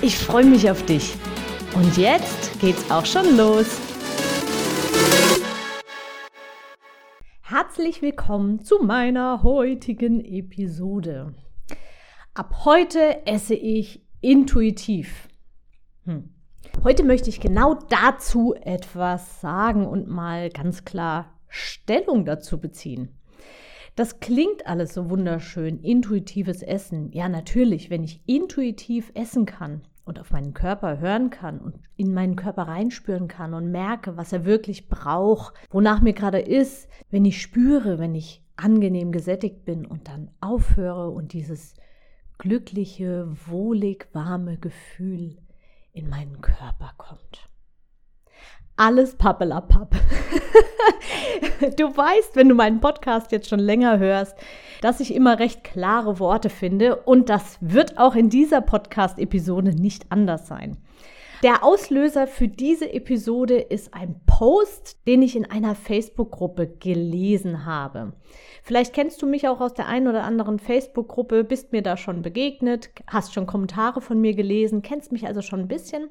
Ich freue mich auf dich. Und jetzt geht's auch schon los. Herzlich willkommen zu meiner heutigen Episode. Ab heute esse ich intuitiv. Hm. Heute möchte ich genau dazu etwas sagen und mal ganz klar Stellung dazu beziehen. Das klingt alles so wunderschön, intuitives Essen. Ja, natürlich, wenn ich intuitiv essen kann und auf meinen Körper hören kann und in meinen Körper reinspüren kann und merke, was er wirklich braucht, wonach mir gerade ist, wenn ich spüre, wenn ich angenehm gesättigt bin und dann aufhöre und dieses glückliche, wohlig warme Gefühl in meinen Körper kommt alles pappelapapp. du weißt, wenn du meinen Podcast jetzt schon länger hörst, dass ich immer recht klare Worte finde und das wird auch in dieser Podcast-Episode nicht anders sein. Der Auslöser für diese Episode ist ein Post, den ich in einer Facebook-Gruppe gelesen habe. Vielleicht kennst du mich auch aus der einen oder anderen Facebook-Gruppe, bist mir da schon begegnet, hast schon Kommentare von mir gelesen, kennst mich also schon ein bisschen.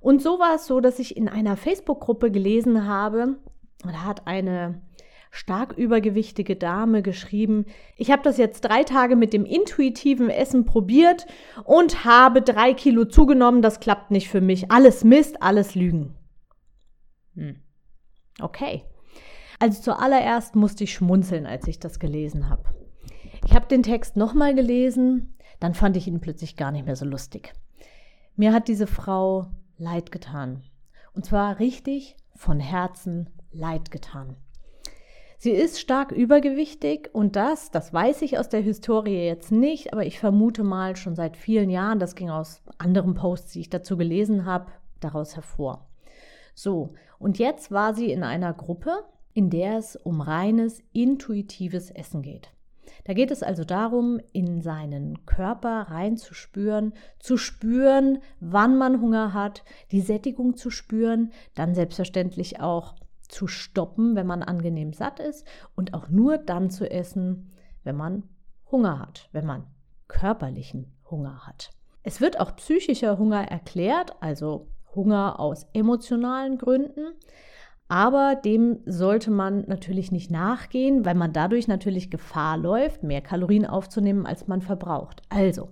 Und so war es so, dass ich in einer Facebook-Gruppe gelesen habe, da hat eine stark übergewichtige Dame geschrieben, ich habe das jetzt drei Tage mit dem intuitiven Essen probiert und habe drei Kilo zugenommen, das klappt nicht für mich. Alles Mist, alles Lügen. Hm. Okay. Also zuallererst musste ich schmunzeln, als ich das gelesen habe. Ich habe den Text nochmal gelesen, dann fand ich ihn plötzlich gar nicht mehr so lustig. Mir hat diese Frau leid getan. Und zwar richtig von Herzen leid getan. Sie ist stark übergewichtig und das, das weiß ich aus der Historie jetzt nicht, aber ich vermute mal schon seit vielen Jahren, das ging aus anderen Posts, die ich dazu gelesen habe, daraus hervor. So, und jetzt war sie in einer Gruppe, in der es um reines intuitives Essen geht. Da geht es also darum, in seinen Körper reinzuspüren, zu spüren, wann man Hunger hat, die Sättigung zu spüren, dann selbstverständlich auch zu stoppen, wenn man angenehm satt ist und auch nur dann zu essen, wenn man Hunger hat, wenn man körperlichen Hunger hat. Es wird auch psychischer Hunger erklärt, also Hunger aus emotionalen Gründen. Aber dem sollte man natürlich nicht nachgehen, weil man dadurch natürlich Gefahr läuft, mehr Kalorien aufzunehmen, als man verbraucht. Also,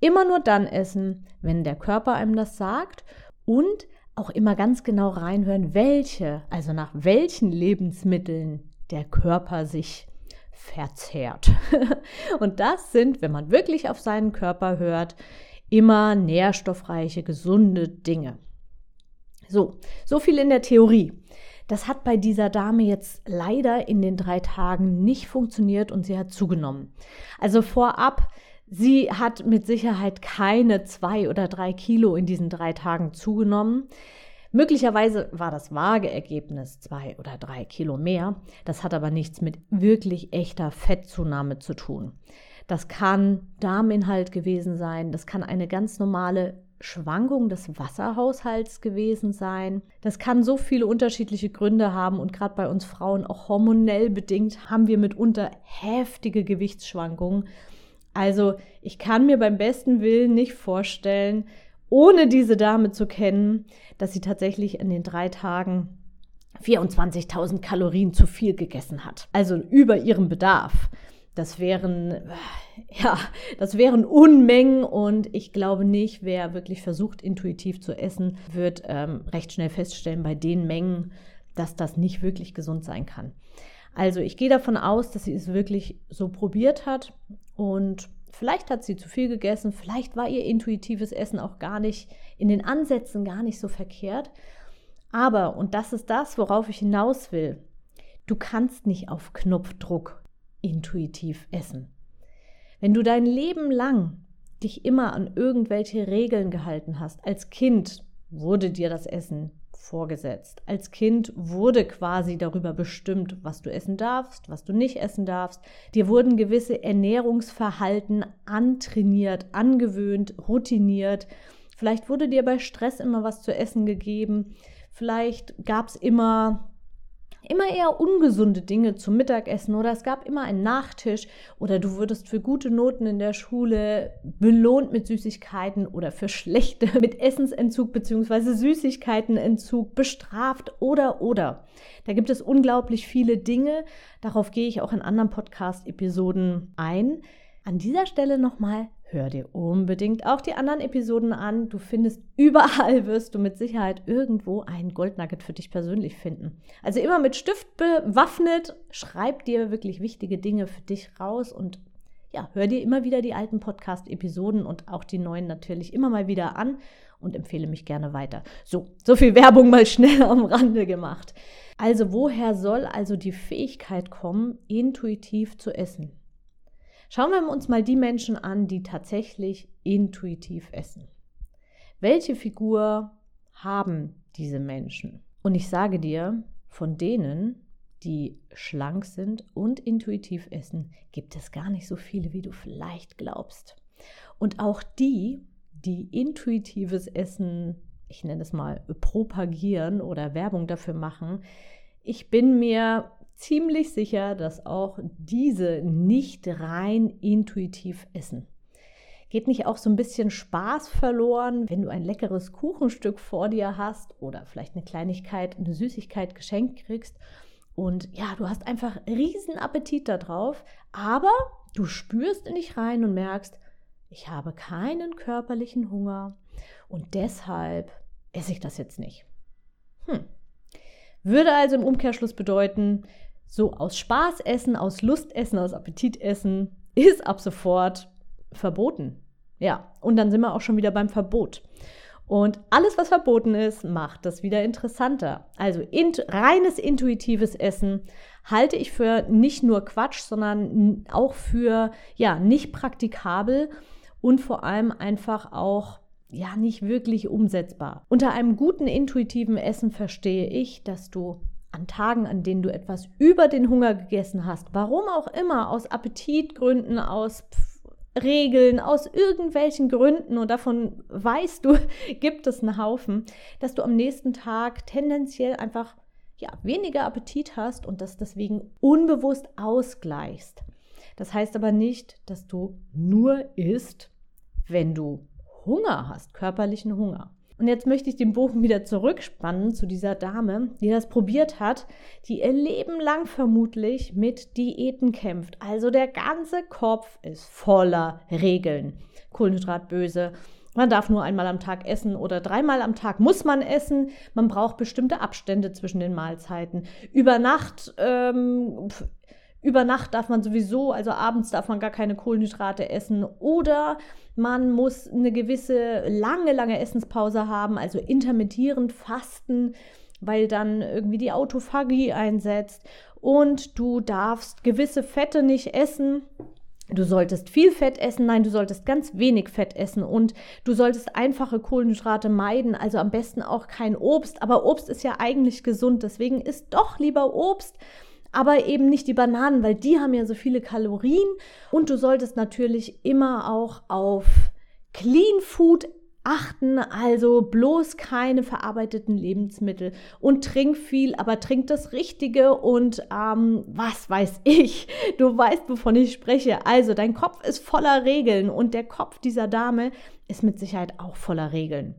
immer nur dann essen, wenn der Körper einem das sagt und auch immer ganz genau reinhören, welche, also nach welchen Lebensmitteln der Körper sich verzehrt. und das sind, wenn man wirklich auf seinen Körper hört, immer nährstoffreiche, gesunde Dinge. So, so viel in der Theorie. Das hat bei dieser Dame jetzt leider in den drei Tagen nicht funktioniert und sie hat zugenommen. Also vorab, sie hat mit Sicherheit keine zwei oder drei Kilo in diesen drei Tagen zugenommen. Möglicherweise war das vage Ergebnis zwei oder drei Kilo mehr. Das hat aber nichts mit wirklich echter Fettzunahme zu tun. Das kann Darminhalt gewesen sein, das kann eine ganz normale Schwankung des Wasserhaushalts gewesen sein. Das kann so viele unterschiedliche Gründe haben und gerade bei uns Frauen auch hormonell bedingt haben wir mitunter heftige Gewichtsschwankungen. Also ich kann mir beim besten Willen nicht vorstellen, ohne diese Dame zu kennen, dass sie tatsächlich in den drei Tagen 24.000 Kalorien zu viel gegessen hat. Also über ihrem Bedarf. Das wären, ja, das wären Unmengen und ich glaube nicht, wer wirklich versucht, intuitiv zu essen, wird ähm, recht schnell feststellen bei den Mengen, dass das nicht wirklich gesund sein kann. Also ich gehe davon aus, dass sie es wirklich so probiert hat und vielleicht hat sie zu viel gegessen, vielleicht war ihr intuitives Essen auch gar nicht in den Ansätzen gar nicht so verkehrt. Aber, und das ist das, worauf ich hinaus will, du kannst nicht auf Knopfdruck intuitiv essen. Wenn du dein Leben lang dich immer an irgendwelche Regeln gehalten hast. Als Kind wurde dir das Essen vorgesetzt. Als Kind wurde quasi darüber bestimmt, was du essen darfst, was du nicht essen darfst. Dir wurden gewisse Ernährungsverhalten antrainiert, angewöhnt, routiniert. Vielleicht wurde dir bei Stress immer was zu essen gegeben. Vielleicht gab es immer immer eher ungesunde Dinge zum Mittagessen oder es gab immer einen Nachtisch oder du wurdest für gute Noten in der Schule belohnt mit Süßigkeiten oder für schlechte mit Essensentzug bzw. Süßigkeitenentzug bestraft oder oder. Da gibt es unglaublich viele Dinge. Darauf gehe ich auch in anderen Podcast-Episoden ein. An dieser Stelle nochmal Hör dir unbedingt auch die anderen Episoden an. Du findest überall, wirst du mit Sicherheit irgendwo ein Goldnugget für dich persönlich finden. Also immer mit Stift bewaffnet, schreib dir wirklich wichtige Dinge für dich raus und ja, hör dir immer wieder die alten Podcast-Episoden und auch die neuen natürlich immer mal wieder an und empfehle mich gerne weiter. So, so viel Werbung mal schnell am Rande gemacht. Also, woher soll also die Fähigkeit kommen, intuitiv zu essen? Schauen wir uns mal die Menschen an, die tatsächlich intuitiv essen. Welche Figur haben diese Menschen? Und ich sage dir, von denen, die schlank sind und intuitiv essen, gibt es gar nicht so viele, wie du vielleicht glaubst. Und auch die, die intuitives Essen, ich nenne es mal, propagieren oder Werbung dafür machen, ich bin mir ziemlich sicher, dass auch diese nicht rein intuitiv essen. Geht nicht auch so ein bisschen Spaß verloren, wenn du ein leckeres Kuchenstück vor dir hast oder vielleicht eine Kleinigkeit, eine Süßigkeit geschenkt kriegst und ja, du hast einfach riesen Appetit darauf, aber du spürst in dich rein und merkst, ich habe keinen körperlichen Hunger und deshalb esse ich das jetzt nicht. Hm. Würde also im Umkehrschluss bedeuten, so aus Spaß essen, aus Lust essen, aus Appetit essen ist ab sofort verboten. Ja, und dann sind wir auch schon wieder beim Verbot. Und alles, was verboten ist, macht das wieder interessanter. Also int reines intuitives Essen halte ich für nicht nur Quatsch, sondern auch für ja nicht praktikabel und vor allem einfach auch ja nicht wirklich umsetzbar. Unter einem guten intuitiven Essen verstehe ich, dass du an Tagen, an denen du etwas über den Hunger gegessen hast, warum auch immer, aus Appetitgründen, aus Regeln, aus irgendwelchen Gründen, und davon weißt du, gibt es einen Haufen, dass du am nächsten Tag tendenziell einfach ja, weniger Appetit hast und das deswegen unbewusst ausgleichst. Das heißt aber nicht, dass du nur isst, wenn du Hunger hast, körperlichen Hunger. Und jetzt möchte ich den Bogen wieder zurückspannen zu dieser Dame, die das probiert hat, die ihr Leben lang vermutlich mit Diäten kämpft. Also der ganze Kopf ist voller Regeln. Kohlenhydrat böse. Man darf nur einmal am Tag essen oder dreimal am Tag muss man essen. Man braucht bestimmte Abstände zwischen den Mahlzeiten. Über Nacht ähm, über Nacht darf man sowieso, also abends darf man gar keine Kohlenhydrate essen oder man muss eine gewisse lange, lange Essenspause haben, also intermittierend fasten, weil dann irgendwie die Autophagie einsetzt. Und du darfst gewisse Fette nicht essen. Du solltest viel Fett essen, nein, du solltest ganz wenig Fett essen. Und du solltest einfache Kohlenhydrate meiden, also am besten auch kein Obst, aber Obst ist ja eigentlich gesund, deswegen isst doch lieber Obst aber eben nicht die Bananen, weil die haben ja so viele Kalorien. Und du solltest natürlich immer auch auf Clean Food achten, also bloß keine verarbeiteten Lebensmittel und trink viel, aber trink das Richtige und ähm, was weiß ich, du weißt, wovon ich spreche. Also dein Kopf ist voller Regeln und der Kopf dieser Dame ist mit Sicherheit auch voller Regeln.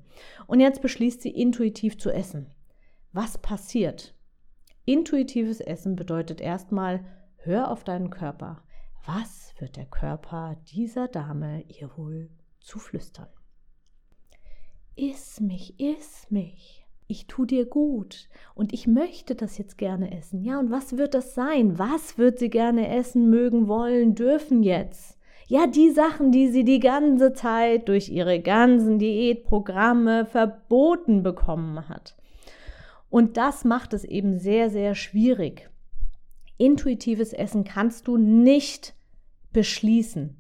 Und jetzt beschließt sie intuitiv zu essen. Was passiert? Intuitives Essen bedeutet erstmal, hör auf deinen Körper. Was wird der Körper dieser Dame ihr wohl zuflüstern? Iss mich, iss mich. Ich tu dir gut und ich möchte das jetzt gerne essen. Ja, und was wird das sein? Was wird sie gerne essen, mögen, wollen, dürfen jetzt? Ja, die Sachen, die sie die ganze Zeit durch ihre ganzen Diätprogramme verboten bekommen hat. Und das macht es eben sehr, sehr schwierig. Intuitives Essen kannst du nicht beschließen.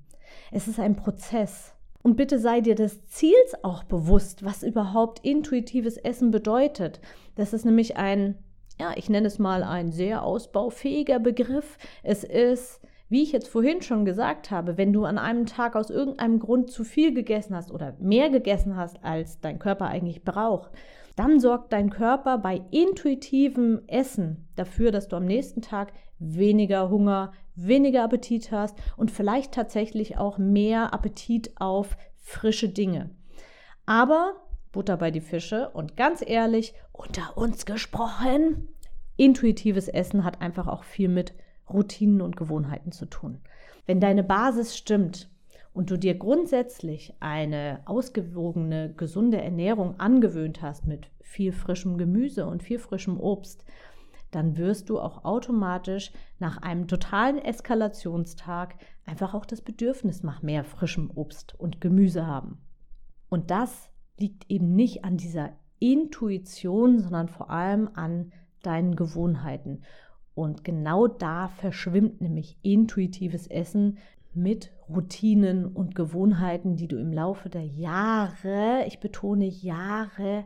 Es ist ein Prozess. Und bitte sei dir des Ziels auch bewusst, was überhaupt intuitives Essen bedeutet. Das ist nämlich ein, ja, ich nenne es mal ein sehr ausbaufähiger Begriff. Es ist wie ich jetzt vorhin schon gesagt habe, wenn du an einem Tag aus irgendeinem Grund zu viel gegessen hast oder mehr gegessen hast, als dein Körper eigentlich braucht, dann sorgt dein Körper bei intuitivem Essen dafür, dass du am nächsten Tag weniger Hunger, weniger Appetit hast und vielleicht tatsächlich auch mehr Appetit auf frische Dinge. Aber Butter bei die Fische und ganz ehrlich, unter uns gesprochen, intuitives Essen hat einfach auch viel mit Routinen und Gewohnheiten zu tun. Wenn deine Basis stimmt und du dir grundsätzlich eine ausgewogene, gesunde Ernährung angewöhnt hast mit viel frischem Gemüse und viel frischem Obst, dann wirst du auch automatisch nach einem totalen Eskalationstag einfach auch das Bedürfnis nach mehr frischem Obst und Gemüse haben. Und das liegt eben nicht an dieser Intuition, sondern vor allem an deinen Gewohnheiten. Und genau da verschwimmt nämlich intuitives Essen mit Routinen und Gewohnheiten, die du im Laufe der Jahre, ich betone Jahre,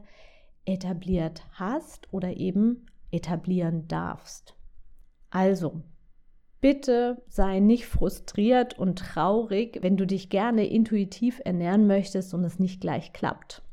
etabliert hast oder eben etablieren darfst. Also, bitte sei nicht frustriert und traurig, wenn du dich gerne intuitiv ernähren möchtest und es nicht gleich klappt.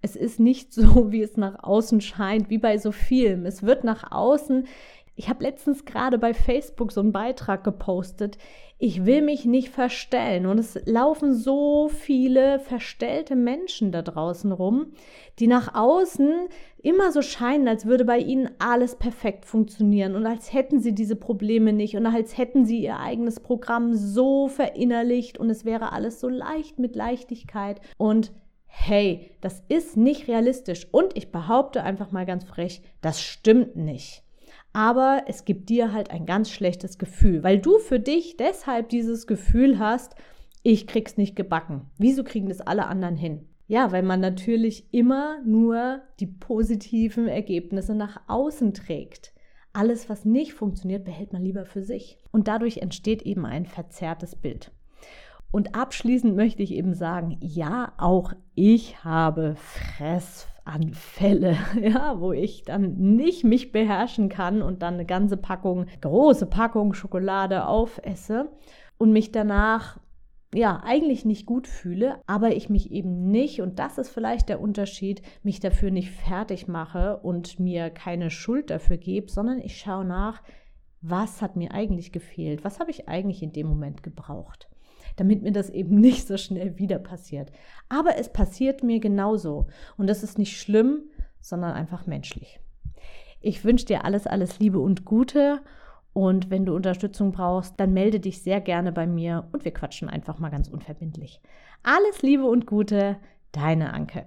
Es ist nicht so, wie es nach außen scheint, wie bei so vielem. Es wird nach außen ich habe letztens gerade bei Facebook so einen Beitrag gepostet. Ich will mich nicht verstellen. Und es laufen so viele verstellte Menschen da draußen rum, die nach außen immer so scheinen, als würde bei ihnen alles perfekt funktionieren und als hätten sie diese Probleme nicht und als hätten sie ihr eigenes Programm so verinnerlicht und es wäre alles so leicht mit Leichtigkeit. Und hey, das ist nicht realistisch. Und ich behaupte einfach mal ganz frech, das stimmt nicht aber es gibt dir halt ein ganz schlechtes Gefühl, weil du für dich deshalb dieses Gefühl hast, ich krieg's nicht gebacken. Wieso kriegen das alle anderen hin? Ja, weil man natürlich immer nur die positiven Ergebnisse nach außen trägt. Alles, was nicht funktioniert, behält man lieber für sich. Und dadurch entsteht eben ein verzerrtes Bild. Und abschließend möchte ich eben sagen, ja, auch ich habe Fress Anfälle, ja, wo ich dann nicht mich beherrschen kann und dann eine ganze Packung, große Packung Schokolade aufesse und mich danach ja, eigentlich nicht gut fühle, aber ich mich eben nicht, und das ist vielleicht der Unterschied, mich dafür nicht fertig mache und mir keine Schuld dafür gebe, sondern ich schaue nach, was hat mir eigentlich gefehlt, was habe ich eigentlich in dem Moment gebraucht damit mir das eben nicht so schnell wieder passiert. Aber es passiert mir genauso. Und das ist nicht schlimm, sondern einfach menschlich. Ich wünsche dir alles, alles Liebe und Gute. Und wenn du Unterstützung brauchst, dann melde dich sehr gerne bei mir und wir quatschen einfach mal ganz unverbindlich. Alles Liebe und Gute, deine Anke.